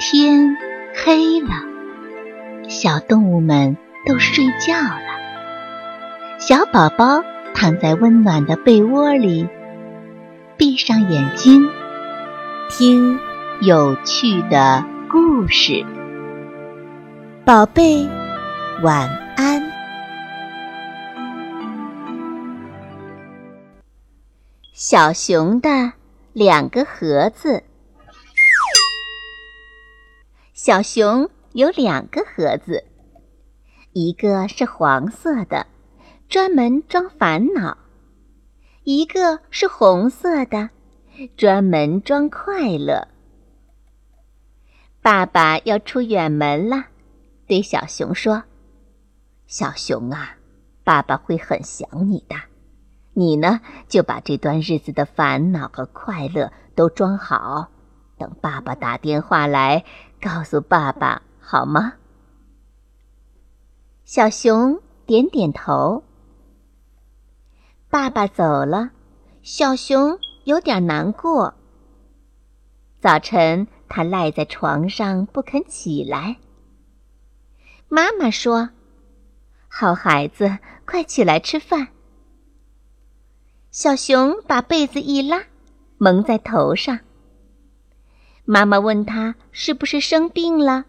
天黑了，小动物们都睡觉了。小宝宝躺在温暖的被窝里，闭上眼睛，听有趣的故事。宝贝，晚安。小熊的两个盒子。小熊有两个盒子，一个是黄色的，专门装烦恼；一个是红色的，专门装快乐。爸爸要出远门了，对小熊说：“小熊啊，爸爸会很想你的。你呢，就把这段日子的烦恼和快乐都装好。”等爸爸打电话来，告诉爸爸好吗？小熊点点头。爸爸走了，小熊有点难过。早晨，他赖在床上不肯起来。妈妈说：“好孩子，快起来吃饭。”小熊把被子一拉，蒙在头上。妈妈问他是不是生病了，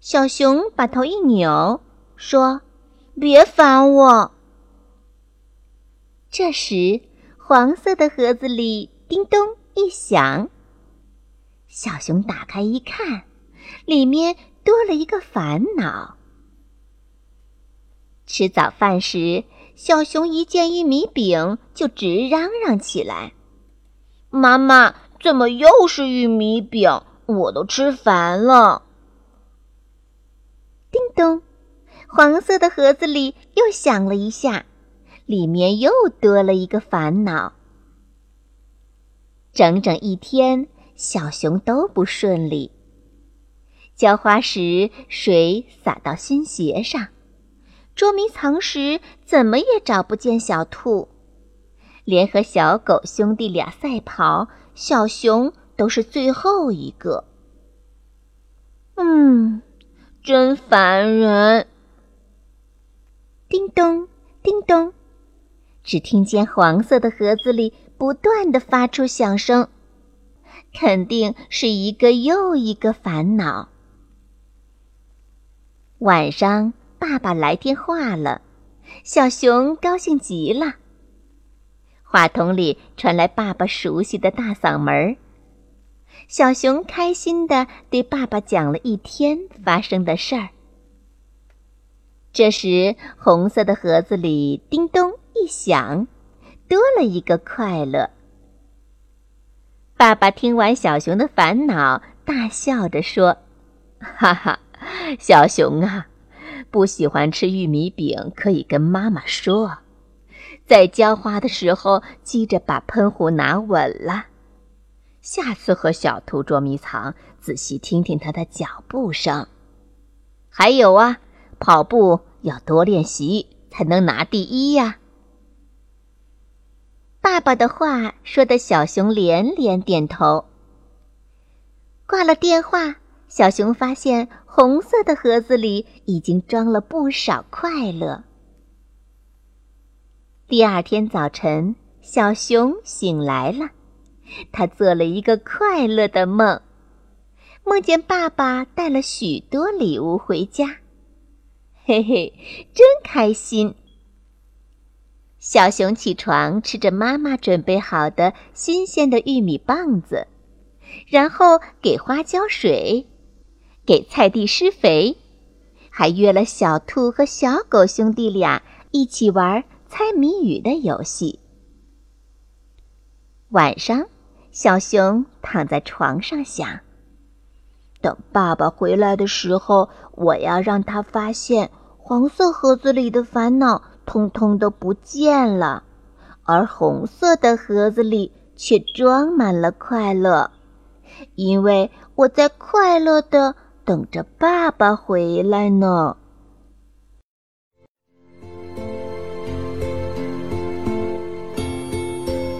小熊把头一扭，说：“别烦我。”这时，黄色的盒子里叮咚一响，小熊打开一看，里面多了一个烦恼。吃早饭时，小熊一见玉米饼就直嚷嚷起来：“妈妈！”怎么又是玉米饼？我都吃烦了。叮咚，黄色的盒子里又响了一下，里面又多了一个烦恼。整整一天，小熊都不顺利。浇花时水洒到新鞋上，捉迷藏时怎么也找不见小兔，连和小狗兄弟俩赛跑。小熊都是最后一个，嗯，真烦人。叮咚，叮咚，只听见黄色的盒子里不断的发出响声，肯定是一个又一个烦恼。晚上，爸爸来电话了，小熊高兴极了。话筒里传来爸爸熟悉的大嗓门儿，小熊开心的对爸爸讲了一天发生的事儿。这时，红色的盒子里叮咚一响，多了一个快乐。爸爸听完小熊的烦恼，大笑着说：“哈哈，小熊啊，不喜欢吃玉米饼可以跟妈妈说。”在浇花的时候，记着把喷壶拿稳了。下次和小兔捉迷藏，仔细听听它的脚步声。还有啊，跑步要多练习，才能拿第一呀。爸爸的话说的小熊连连点头。挂了电话，小熊发现红色的盒子里已经装了不少快乐。第二天早晨，小熊醒来了，他做了一个快乐的梦，梦见爸爸带了许多礼物回家，嘿嘿，真开心。小熊起床，吃着妈妈准备好的新鲜的玉米棒子，然后给花浇水，给菜地施肥，还约了小兔和小狗兄弟俩一起玩。猜谜语的游戏。晚上，小熊躺在床上想：等爸爸回来的时候，我要让他发现黄色盒子里的烦恼通通都不见了，而红色的盒子里却装满了快乐，因为我在快乐的等着爸爸回来呢。